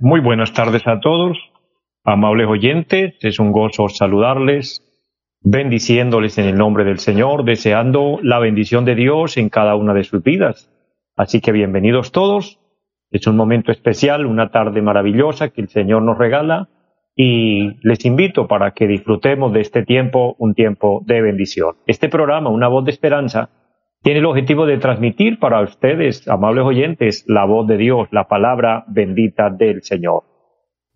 Muy buenas tardes a todos, amables oyentes. Es un gozo saludarles, bendiciéndoles en el nombre del Señor, deseando la bendición de Dios en cada una de sus vidas. Así que bienvenidos todos. Es un momento especial, una tarde maravillosa que el Señor nos regala y les invito para que disfrutemos de este tiempo, un tiempo de bendición. Este programa, Una voz de esperanza, tiene el objetivo de transmitir para ustedes, amables oyentes, la voz de Dios, la palabra bendita del Señor.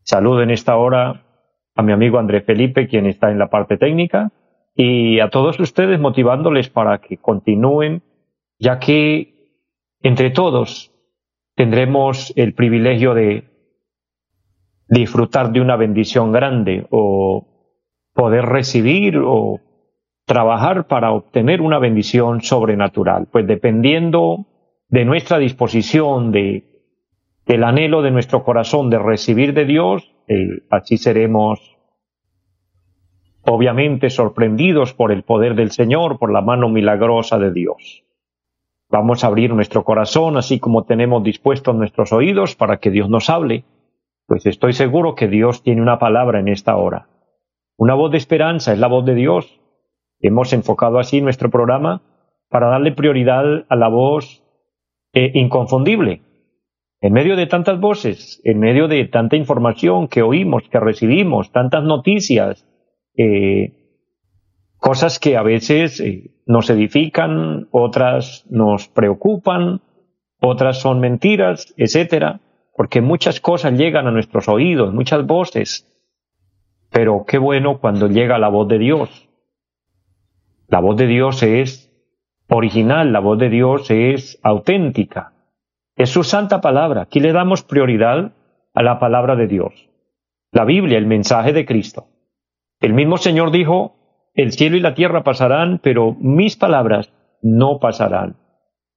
Saludo en esta hora a mi amigo Andrés Felipe, quien está en la parte técnica, y a todos ustedes motivándoles para que continúen, ya que entre todos tendremos el privilegio de disfrutar de una bendición grande o poder recibir o trabajar para obtener una bendición sobrenatural. Pues dependiendo de nuestra disposición, de, del anhelo de nuestro corazón de recibir de Dios, eh, así seremos obviamente sorprendidos por el poder del Señor, por la mano milagrosa de Dios. Vamos a abrir nuestro corazón, así como tenemos dispuestos nuestros oídos para que Dios nos hable, pues estoy seguro que Dios tiene una palabra en esta hora. Una voz de esperanza es la voz de Dios. Hemos enfocado así nuestro programa para darle prioridad a la voz eh, inconfundible. En medio de tantas voces, en medio de tanta información que oímos, que recibimos, tantas noticias, eh, cosas que a veces eh, nos edifican, otras nos preocupan, otras son mentiras, etcétera, porque muchas cosas llegan a nuestros oídos, muchas voces. Pero qué bueno cuando llega la voz de Dios. La voz de Dios es original, la voz de Dios es auténtica. Es su santa palabra. Aquí le damos prioridad a la palabra de Dios. La Biblia, el mensaje de Cristo. El mismo Señor dijo, el cielo y la tierra pasarán, pero mis palabras no pasarán.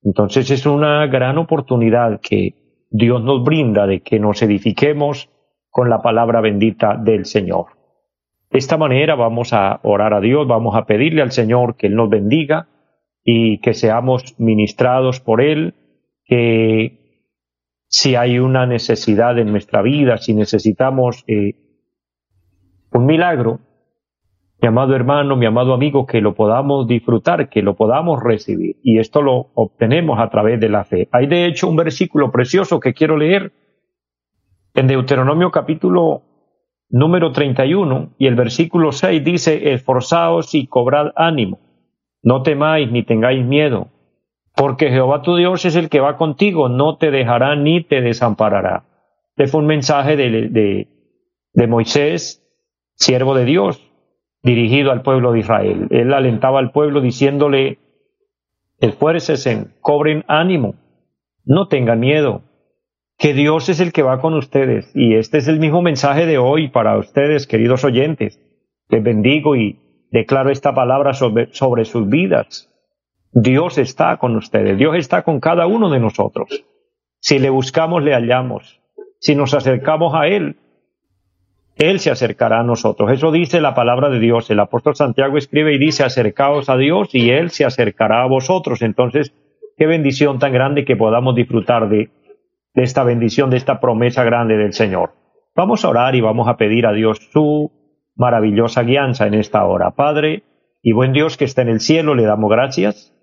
Entonces es una gran oportunidad que Dios nos brinda de que nos edifiquemos con la palabra bendita del Señor. De esta manera vamos a orar a Dios, vamos a pedirle al Señor que Él nos bendiga y que seamos ministrados por Él, que si hay una necesidad en nuestra vida, si necesitamos eh, un milagro, mi amado hermano, mi amado amigo, que lo podamos disfrutar, que lo podamos recibir. Y esto lo obtenemos a través de la fe. Hay de hecho un versículo precioso que quiero leer en Deuteronomio capítulo número 31 y el versículo 6 dice, esforzaos y cobrad ánimo, no temáis ni tengáis miedo, porque Jehová tu Dios es el que va contigo, no te dejará ni te desamparará. Este fue un mensaje de, de, de Moisés, siervo de Dios, dirigido al pueblo de Israel. Él alentaba al pueblo diciéndole, esfuércesen, cobren ánimo, no tengan miedo, que Dios es el que va con ustedes. Y este es el mismo mensaje de hoy para ustedes, queridos oyentes. Les bendigo y declaro esta palabra sobre, sobre sus vidas. Dios está con ustedes, Dios está con cada uno de nosotros. Si le buscamos, le hallamos. Si nos acercamos a Él, él se acercará a nosotros. Eso dice la palabra de Dios. El apóstol Santiago escribe y dice, acercaos a Dios y Él se acercará a vosotros. Entonces, qué bendición tan grande que podamos disfrutar de, esta bendición, de esta promesa grande del Señor. Vamos a orar y vamos a pedir a Dios su maravillosa guianza en esta hora. Padre y buen Dios que está en el cielo, le damos gracias,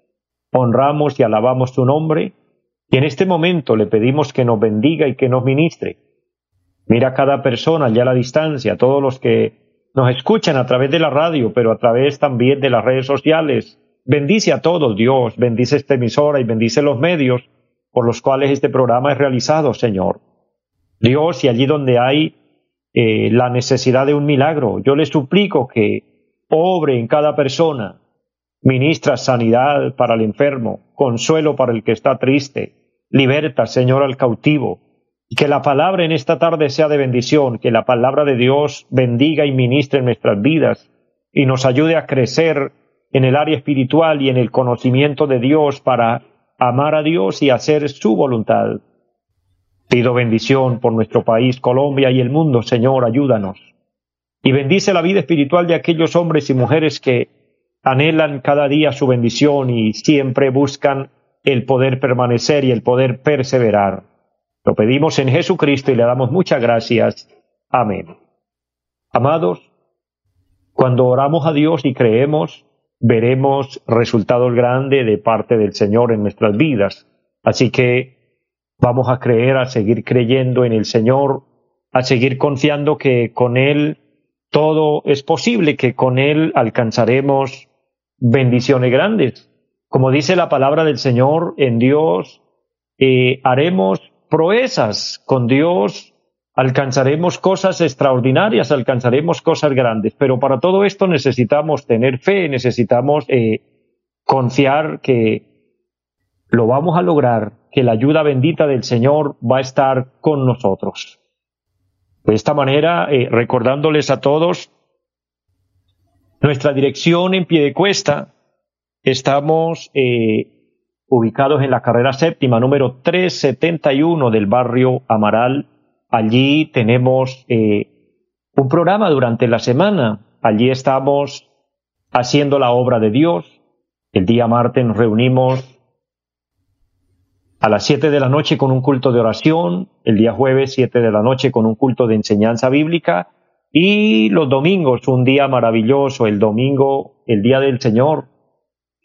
honramos y alabamos tu nombre y en este momento le pedimos que nos bendiga y que nos ministre Mira a cada persona allá a la distancia, todos los que nos escuchan a través de la radio, pero a través también de las redes sociales. Bendice a todos, Dios, bendice esta emisora y bendice los medios por los cuales este programa es realizado, Señor. Dios, y allí donde hay eh, la necesidad de un milagro, yo le suplico que obre en cada persona, ministra sanidad para el enfermo, consuelo para el que está triste, liberta, Señor, al cautivo, que la palabra en esta tarde sea de bendición, que la palabra de Dios bendiga y ministre en nuestras vidas y nos ayude a crecer en el área espiritual y en el conocimiento de Dios para amar a Dios y hacer su voluntad. Pido bendición por nuestro país, Colombia y el mundo, Señor, ayúdanos. Y bendice la vida espiritual de aquellos hombres y mujeres que anhelan cada día su bendición y siempre buscan el poder permanecer y el poder perseverar. Lo pedimos en Jesucristo y le damos muchas gracias. Amén. Amados, cuando oramos a Dios y creemos, veremos resultados grandes de parte del Señor en nuestras vidas. Así que vamos a creer, a seguir creyendo en el Señor, a seguir confiando que con Él todo es posible, que con Él alcanzaremos bendiciones grandes. Como dice la palabra del Señor, en Dios eh, haremos proezas con Dios, alcanzaremos cosas extraordinarias, alcanzaremos cosas grandes, pero para todo esto necesitamos tener fe, necesitamos eh, confiar que lo vamos a lograr, que la ayuda bendita del Señor va a estar con nosotros. De esta manera, eh, recordándoles a todos, nuestra dirección en pie de cuesta, estamos eh, ubicados en la carrera séptima número 371 del barrio Amaral. Allí tenemos eh, un programa durante la semana. Allí estamos haciendo la obra de Dios. El día martes nos reunimos a las 7 de la noche con un culto de oración, el día jueves 7 de la noche con un culto de enseñanza bíblica y los domingos un día maravilloso, el domingo, el día del Señor,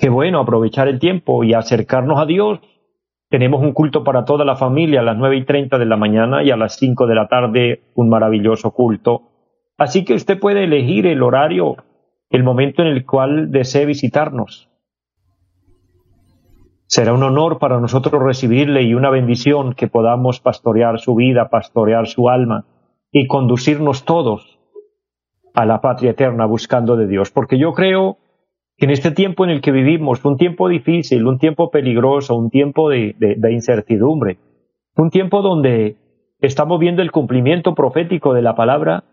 Qué bueno aprovechar el tiempo y acercarnos a Dios. Tenemos un culto para toda la familia a las nueve y treinta de la mañana y a las cinco de la tarde un maravilloso culto. Así que usted puede elegir el horario, el momento en el cual desee visitarnos. Será un honor para nosotros recibirle y una bendición que podamos pastorear su vida, pastorear su alma y conducirnos todos a la patria eterna buscando de Dios. Porque yo creo en este tiempo en el que vivimos, un tiempo difícil, un tiempo peligroso, un tiempo de, incertidumbre, un tiempo donde estamos viendo el cumplimiento profético de la palabra,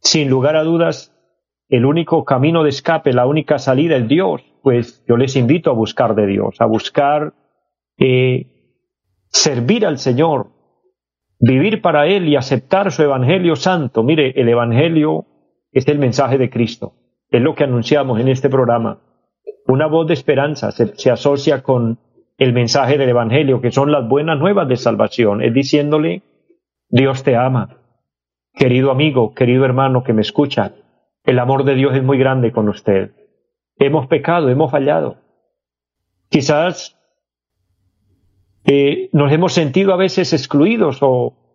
sin lugar a dudas, el único camino de escape, la única salida es Dios, pues yo les invito a buscar de Dios, a buscar eh, servir al Señor, vivir para Él y aceptar su Evangelio santo. Mire, el Evangelio es el mensaje de Cristo. Es lo que anunciamos en este programa. Una voz de esperanza se, asocia con el mensaje del Evangelio, que son las buenas nuevas de salvación. Es diciéndole, Dios te ama. Querido amigo, querido hermano que me escucha, el amor de Dios es muy grande con usted. Hemos pecado, hemos fallado. Quizás eh, nos hemos sentido a veces excluidos o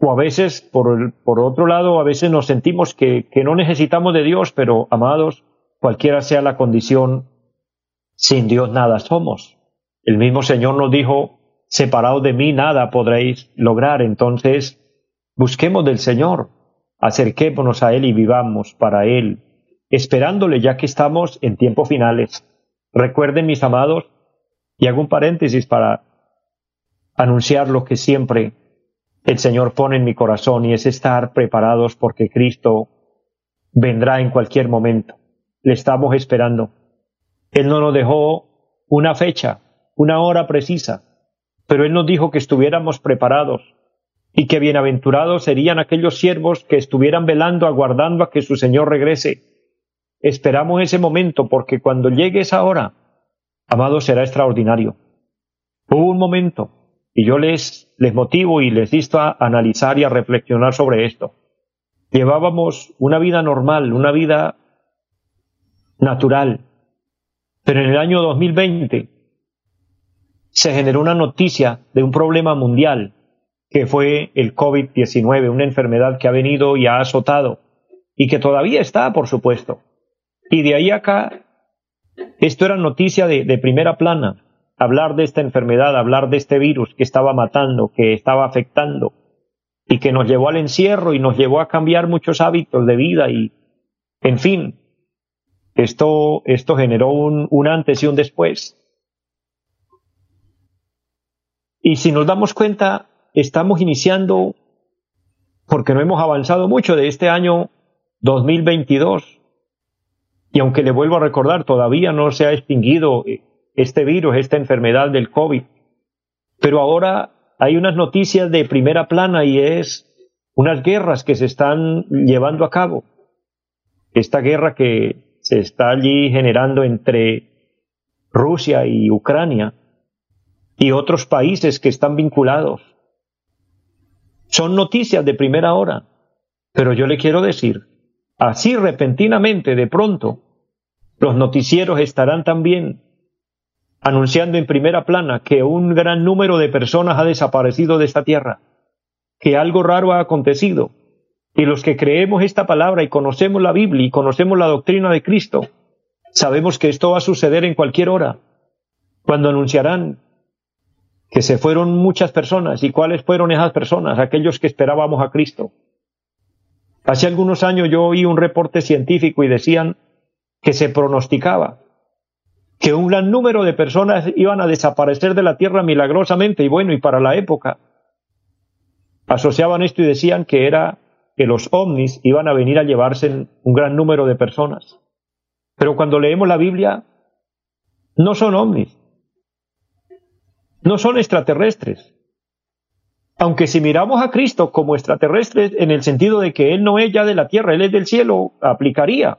o a veces, por, otro lado, a veces nos sentimos que, que no necesitamos de Dios, pero amados, cualquiera sea la condición, sin Dios nada somos. El mismo Señor nos dijo, separados de mí nada podréis lograr. Entonces, busquemos del Señor, acerquémonos a Él y vivamos para Él, esperándole ya que estamos en tiempos finales. Recuerden, mis amados, y hago un paréntesis para anunciar lo que siempre el Señor pone en mi corazón y es estar preparados porque Cristo vendrá en cualquier momento. Le estamos esperando. Él no nos dejó una fecha, una hora precisa, pero Él nos dijo que estuviéramos preparados y que bienaventurados serían aquellos siervos que estuvieran velando, aguardando a que su Señor regrese. Esperamos ese momento porque cuando llegue esa hora, amado, será extraordinario. Hubo un momento y yo les, les motivo y les insto a analizar y a reflexionar sobre esto. Llevábamos una vida normal, una vida natural, pero en el año 2020 se generó una noticia de un problema mundial que fue el COVID-19, una enfermedad que ha venido y ha azotado y que todavía está, por supuesto. Y de ahí acá, esto era noticia de, de primera plana hablar de esta enfermedad, hablar de este virus que estaba matando, que estaba afectando y que nos llevó al encierro y nos llevó a cambiar muchos hábitos de vida y, en fin, Esto, esto generó un, un antes y un después. Y si nos damos cuenta, estamos iniciando, porque no hemos avanzado mucho de este año 2022. Y aunque le vuelvo a recordar, todavía no se ha extinguido este virus, esta enfermedad del COVID. Pero ahora hay unas noticias de primera plana y es unas guerras que se están llevando a cabo. Esta guerra que se está allí generando entre Rusia y Ucrania y otros países que están vinculados. Son noticias de primera hora, pero yo le quiero decir, así repentinamente, de pronto, los noticieros estarán también anunciando en primera plana que un gran número de personas ha desaparecido de esta tierra, que algo raro ha acontecido, y los que creemos esta palabra y conocemos la Biblia y conocemos la doctrina de Cristo, sabemos que esto va a suceder en cualquier hora, cuando anunciarán que se fueron muchas personas. ¿Y cuáles fueron esas personas? Aquellos que esperábamos a Cristo. Hace algunos años yo oí un reporte científico y decían que se pronosticaba que un gran número de personas iban a desaparecer de la tierra milagrosamente y bueno, y para la época asociaban esto y decían que era que los ovnis iban a venir a llevarse un gran número de personas. Pero cuando leemos la Biblia, no son ovnis, no son extraterrestres. Aunque si miramos a Cristo como extraterrestre en el sentido de que Él no es ya de la tierra, Él es del cielo, aplicaría.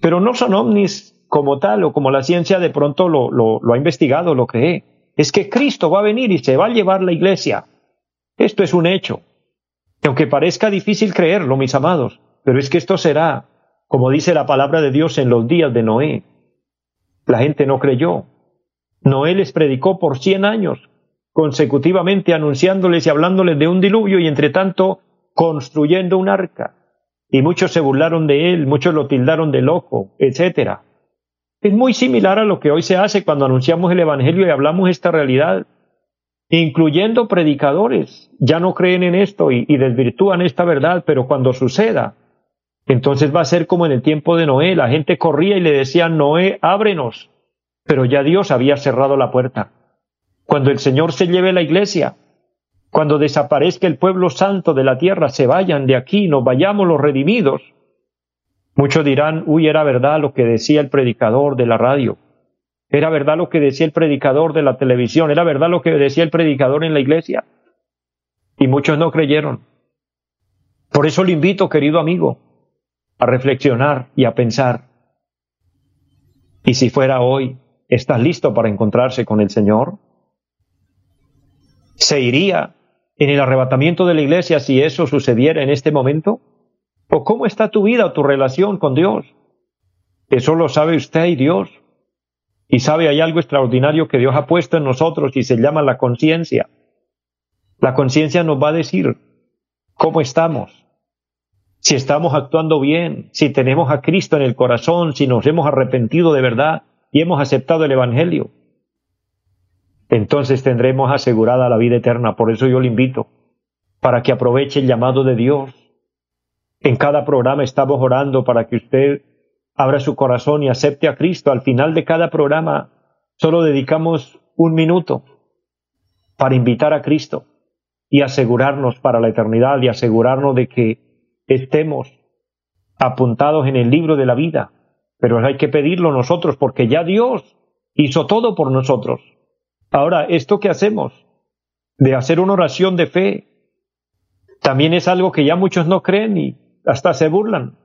Pero no son ovnis como tal o como la ciencia de pronto lo, ha investigado, lo cree. Es que Cristo va a venir y se va a llevar la iglesia. Esto es un hecho. Y aunque parezca difícil creerlo, mis amados, pero es que esto será, como dice la palabra de Dios en los días de Noé. La gente no creyó, Noé les predicó por cien años consecutivamente anunciándoles y hablándoles de un diluvio y entre tanto construyendo un arca. Y muchos se burlaron de él, muchos lo tildaron de loco, etc. Es muy similar a lo que hoy se hace cuando anunciamos el Evangelio y hablamos esta realidad, incluyendo predicadores. Ya no creen en esto y, desvirtúan esta verdad, pero cuando suceda, entonces va a ser como en el tiempo de Noé, la gente corría y le decía, Noé, ábrenos, pero ya Dios había cerrado la puerta. Cuando el Señor se lleve la iglesia, cuando desaparezca el pueblo santo de la tierra, se vayan de aquí, nos vayamos los redimidos. Muchos dirán, uy, era verdad lo que decía el predicador de la radio, era verdad lo que decía el predicador de la televisión, era verdad lo que decía el predicador en la iglesia. Y muchos no creyeron. Por eso le invito, querido amigo, a reflexionar y a pensar. ¿Y si fuera hoy ¿Estás listo para encontrarse con el Señor? ¿Se iría en el arrebatamiento de la iglesia si eso sucediera en este momento? ¿O cómo está tu vida o tu relación con Dios? Eso lo sabe usted y Dios. Y sabe, hay algo extraordinario que Dios ha puesto en nosotros y se llama la conciencia. La conciencia nos va a decir cómo estamos, si estamos actuando bien, si tenemos a Cristo en el corazón, si nos hemos arrepentido de verdad, y hemos aceptado el Evangelio, entonces tendremos asegurada la vida eterna. Por eso yo le invito, para que aproveche el llamado de Dios. En cada programa estamos orando para que usted abra su corazón y acepte a Cristo. Al final de cada programa solo dedicamos un minuto para invitar a Cristo y asegurarnos para la eternidad y asegurarnos de que estemos apuntados en el libro de la vida pero hay que pedirlo nosotros porque ya Dios hizo todo por nosotros. Ahora, esto que hacemos de hacer una oración de fe, también es algo que ya muchos no creen y hasta se burlan.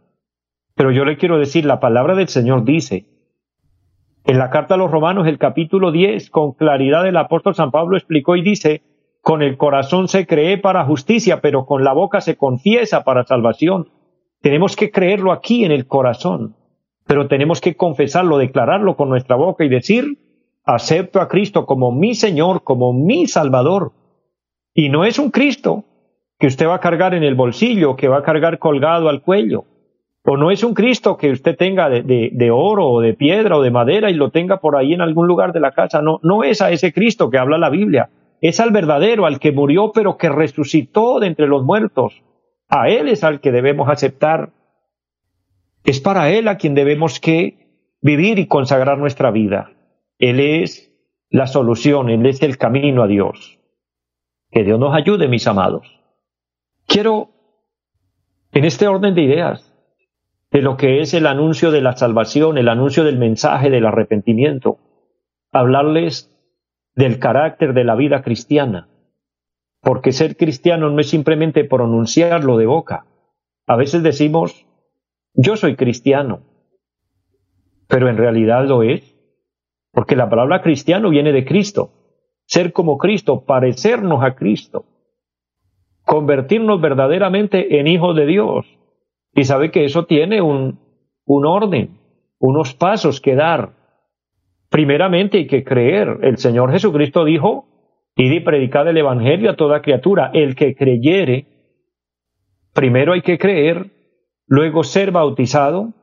Pero yo le quiero decir, la palabra del Señor dice, en la carta a los romanos, el capítulo 10, con claridad el apóstol San Pablo explicó y dice, con el corazón se cree para justicia, pero con la boca se confiesa para salvación. Tenemos que creerlo aquí en el corazón pero tenemos que confesarlo, declararlo con nuestra boca y decir, acepto a Cristo como mi Señor, como mi Salvador. Y no es un Cristo que usted va a cargar en el bolsillo, que va a cargar colgado al cuello. O no es un Cristo que usted tenga de, oro o de piedra o de madera y lo tenga por ahí en algún lugar de la casa. No, no es a ese Cristo que habla la Biblia. Es al verdadero, al que murió pero que resucitó de entre los muertos. A Él es al que debemos aceptar es para Él a quien debemos que vivir y consagrar nuestra vida. Él es la solución, Él es el camino a Dios. Que Dios nos ayude, mis amados. Quiero, en este orden de ideas, de lo que es el anuncio de la salvación, el anuncio del mensaje del arrepentimiento, hablarles del carácter de la vida cristiana. Porque ser cristiano no es simplemente pronunciarlo de boca. A veces decimos, yo soy cristiano, pero en realidad lo es, porque la palabra cristiano viene de Cristo. Ser como Cristo, parecernos a Cristo, convertirnos verdaderamente en hijos de Dios. Y sabe que eso tiene un, un orden, unos pasos que dar. Primeramente hay que creer. El Señor Jesucristo dijo, y predicad el Evangelio a toda criatura. El que creyere, primero hay que creer, luego ser bautizado,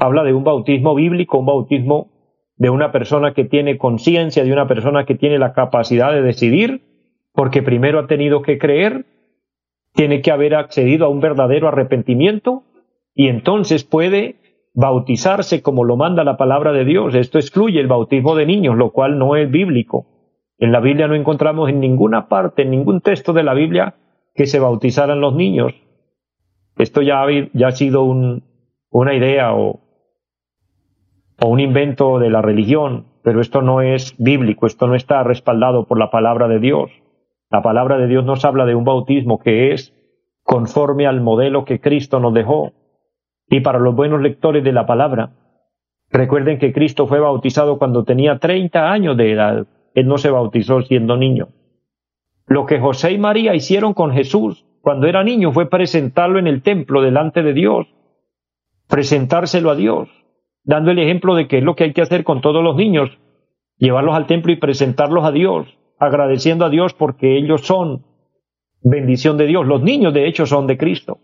habla de un bautismo bíblico, un bautismo de una persona que tiene conciencia, de una persona que tiene la capacidad de decidir, porque primero ha tenido que creer, tiene que haber accedido a un verdadero arrepentimiento y entonces puede bautizarse como lo manda la palabra de Dios. Esto excluye el bautismo de niños, lo cual no es bíblico. En la Biblia no encontramos en ninguna parte, en ningún texto de la Biblia, que se bautizaran los niños. Esto ya ha, ya sido una idea o un invento de la religión, pero esto no es bíblico, esto no está respaldado por la palabra de Dios. La palabra de Dios nos habla de un bautismo que es conforme al modelo que Cristo nos dejó. Y para los buenos lectores de la palabra, recuerden que Cristo fue bautizado cuando tenía 30 años de edad. Él no se bautizó siendo niño. Lo que José y María hicieron con Jesús cuando era niño fue presentarlo en el templo delante de Dios, presentárselo a Dios dando el ejemplo de que es lo que hay que hacer con todos los niños, llevarlos al templo y presentarlos a Dios, agradeciendo a Dios porque ellos son bendición de Dios. Los niños, de hecho, son de Cristo.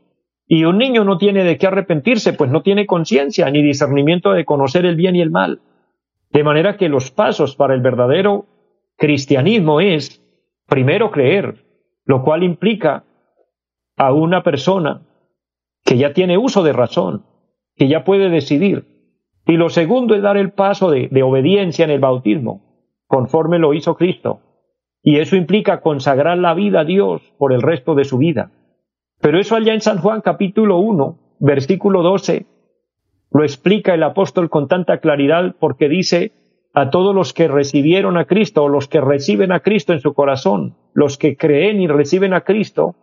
Y un niño no tiene de qué arrepentirse, pues no tiene conciencia ni discernimiento de conocer el bien y el mal. De manera que los pasos para el verdadero cristianismo es, primero, creer, lo cual implica a una persona que ya tiene uso de razón, que ya puede decidir, y lo segundo es dar el paso de, obediencia en el bautismo, conforme lo hizo Cristo. Y eso implica consagrar la vida a Dios por el resto de su vida. Pero eso allá en San Juan capítulo 1, versículo 12, lo explica el apóstol con tanta claridad porque dice, a todos los que recibieron a Cristo o los que reciben a Cristo en su corazón, los que creen y reciben a Cristo,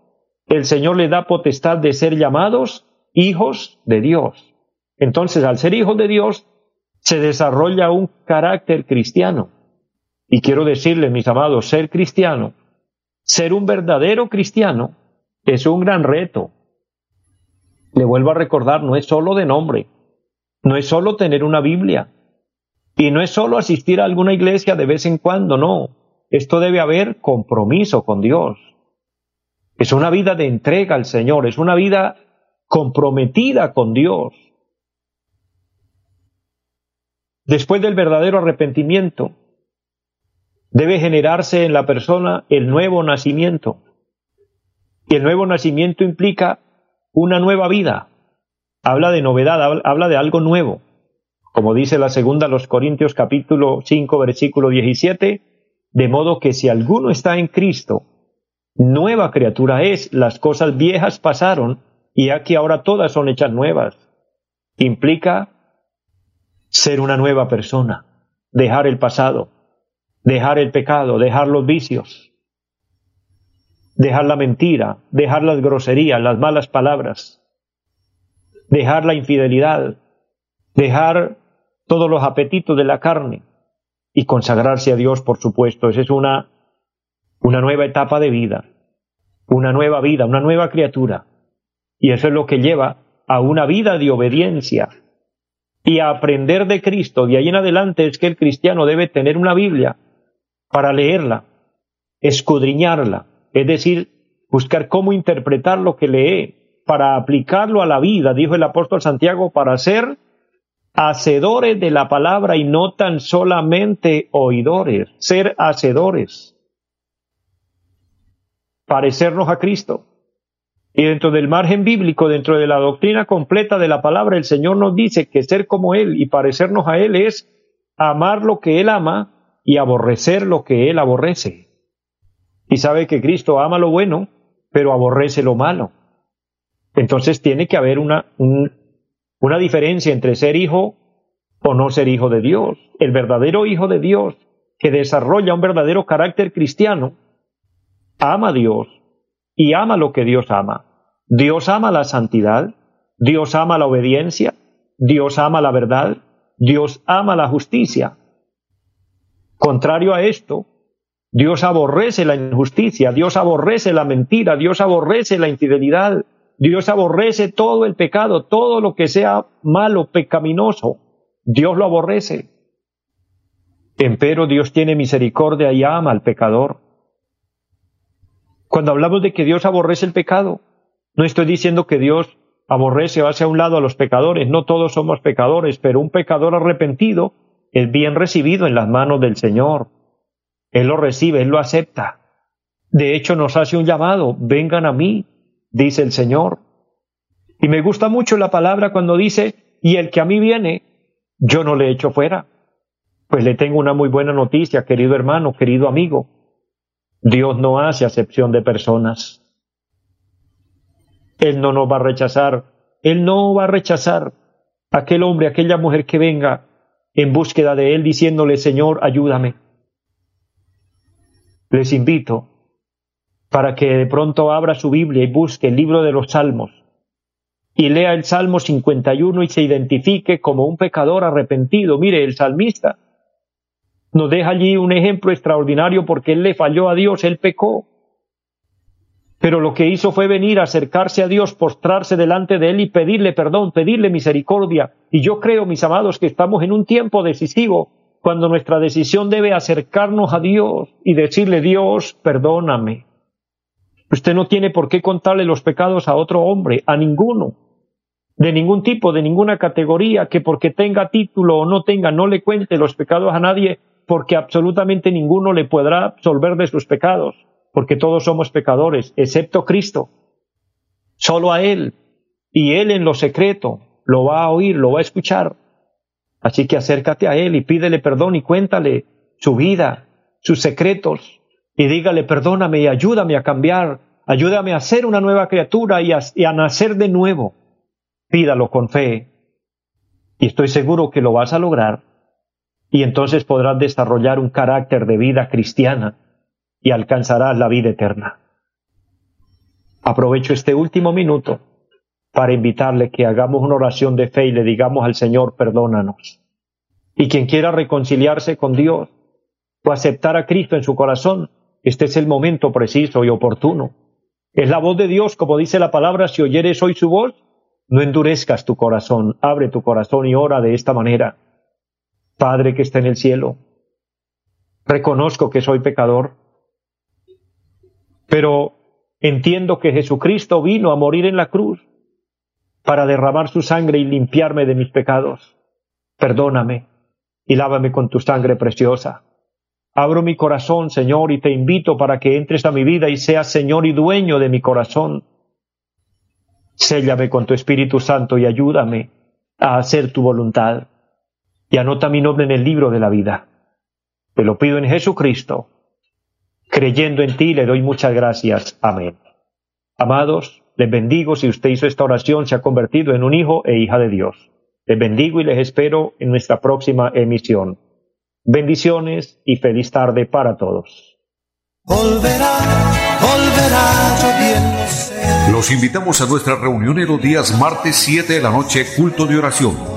el Señor le da potestad de ser llamados hijos de Dios. Entonces, al ser hijo de Dios, se desarrolla un carácter cristiano. Y quiero decirles, mis amados, ser cristiano, ser un verdadero cristiano, es un gran reto. Le vuelvo a recordar, no es solo de nombre, no es solo tener una Biblia, y no es solo asistir a alguna iglesia de vez en cuando, no. Esto debe haber compromiso con Dios. Es una vida de entrega al Señor, es una vida comprometida con Dios. Después del verdadero arrepentimiento, debe generarse en la persona el nuevo nacimiento. Y el nuevo nacimiento implica una nueva vida. Habla de novedad, habla de algo nuevo. Como dice la segunda los Corintios capítulo 5 versículo 17, de modo que si alguno está en Cristo, nueva criatura es, las cosas viejas pasaron y aquí ahora todas son hechas nuevas. Implica ser una nueva persona, dejar el pasado, dejar el pecado, dejar los vicios, dejar la mentira, dejar las groserías, las malas palabras, dejar la infidelidad, dejar todos los apetitos de la carne y consagrarse a Dios, por supuesto. Esa es una, una nueva etapa de vida, una nueva vida, una nueva criatura. Y eso es lo que lleva a una vida de obediencia, y a aprender de Cristo. De ahí en adelante es que el cristiano debe tener una Biblia para leerla, escudriñarla, es decir, buscar cómo interpretar lo que lee, para aplicarlo a la vida, dijo el apóstol Santiago, para ser hacedores de la palabra y no tan solamente oidores, ser hacedores, parecernos a Cristo. Y dentro del margen bíblico, dentro de la doctrina completa de la palabra, el Señor nos dice que ser como Él y parecernos a Él es amar lo que Él ama y aborrecer lo que Él aborrece. Y sabe que Cristo ama lo bueno, pero aborrece lo malo. Entonces tiene que haber una, una diferencia entre ser hijo o no ser hijo de Dios. El verdadero hijo de Dios que desarrolla un verdadero carácter cristiano ama a Dios y ama lo que Dios ama. Dios ama la santidad, Dios ama la obediencia, Dios ama la verdad, Dios ama la justicia. Contrario a esto, Dios aborrece la injusticia, Dios aborrece la mentira, Dios aborrece la infidelidad, Dios aborrece todo el pecado, todo lo que sea malo, pecaminoso, Dios lo aborrece. Empero Dios tiene misericordia y ama al pecador. Cuando hablamos de que Dios aborrece el pecado, no estoy diciendo que Dios aborrece o hace a un lado a los pecadores, no todos somos pecadores, pero un pecador arrepentido es bien recibido en las manos del Señor. Él lo recibe, Él lo acepta. De hecho, nos hace un llamado, vengan a mí, dice el Señor. Y me gusta mucho la palabra cuando dice, y el que a mí viene, yo no le echo fuera. Pues le tengo una muy buena noticia, querido hermano, querido amigo. Dios no hace acepción de personas. Él no nos va a rechazar. Él no va a rechazar a aquel hombre, aquella mujer que venga en búsqueda de Él diciéndole, Señor, ayúdame. Les invito para que de pronto abra su Biblia y busque el libro de los Salmos y lea el Salmo 51 y se identifique como un pecador arrepentido. Mire, el salmista nos deja allí un ejemplo extraordinario porque él le falló a Dios, él pecó pero lo que hizo fue venir, acercarse a Dios, postrarse delante de Él y pedirle perdón, pedirle misericordia. Y yo creo, mis amados, que estamos en un tiempo decisivo cuando nuestra decisión debe acercarnos a Dios y decirle, Dios, perdóname. Usted no tiene por qué contarle los pecados a otro hombre, a ninguno, de ningún tipo, de ninguna categoría, que porque tenga título o no tenga, no le cuente los pecados a nadie, porque absolutamente ninguno le podrá absolver de sus pecados porque todos somos pecadores, excepto Cristo. Solo a Él. Y Él en lo secreto lo va a oír, lo va a escuchar. Así que acércate a Él y pídele perdón y cuéntale su vida, sus secretos, y dígale, perdóname y ayúdame a cambiar, ayúdame a ser una nueva criatura y a, y a nacer de nuevo. Pídalo con fe. Y estoy seguro que lo vas a lograr. Y entonces podrás desarrollar un carácter de vida cristiana y alcanzarás la vida eterna. Aprovecho este último minuto para invitarle que hagamos una oración de fe y le digamos al Señor, perdónanos. Y quien quiera reconciliarse con Dios o aceptar a Cristo en su corazón, este es el momento preciso y oportuno. Es la voz de Dios, como dice la palabra, si oyeres hoy su voz, no endurezcas tu corazón, abre tu corazón y ora de esta manera. Padre que está en el cielo, reconozco que soy pecador, pero entiendo que Jesucristo vino a morir en la cruz para derramar su sangre y limpiarme de mis pecados. Perdóname y lávame con tu sangre preciosa. Abro mi corazón, Señor, y te invito para que entres a mi vida y seas Señor y dueño de mi corazón. Séllame con tu Espíritu Santo y ayúdame a hacer tu voluntad. Y anota mi nombre en el libro de la vida. Te lo pido en Jesucristo Creyendo en ti le doy muchas gracias. Amén. Amados, les bendigo si usted hizo esta oración, se ha convertido en un hijo e hija de Dios. Les bendigo y les espero en nuestra próxima emisión. Bendiciones y feliz tarde para todos. Los invitamos a nuestra reunión en los días martes 7 de la noche, culto de oración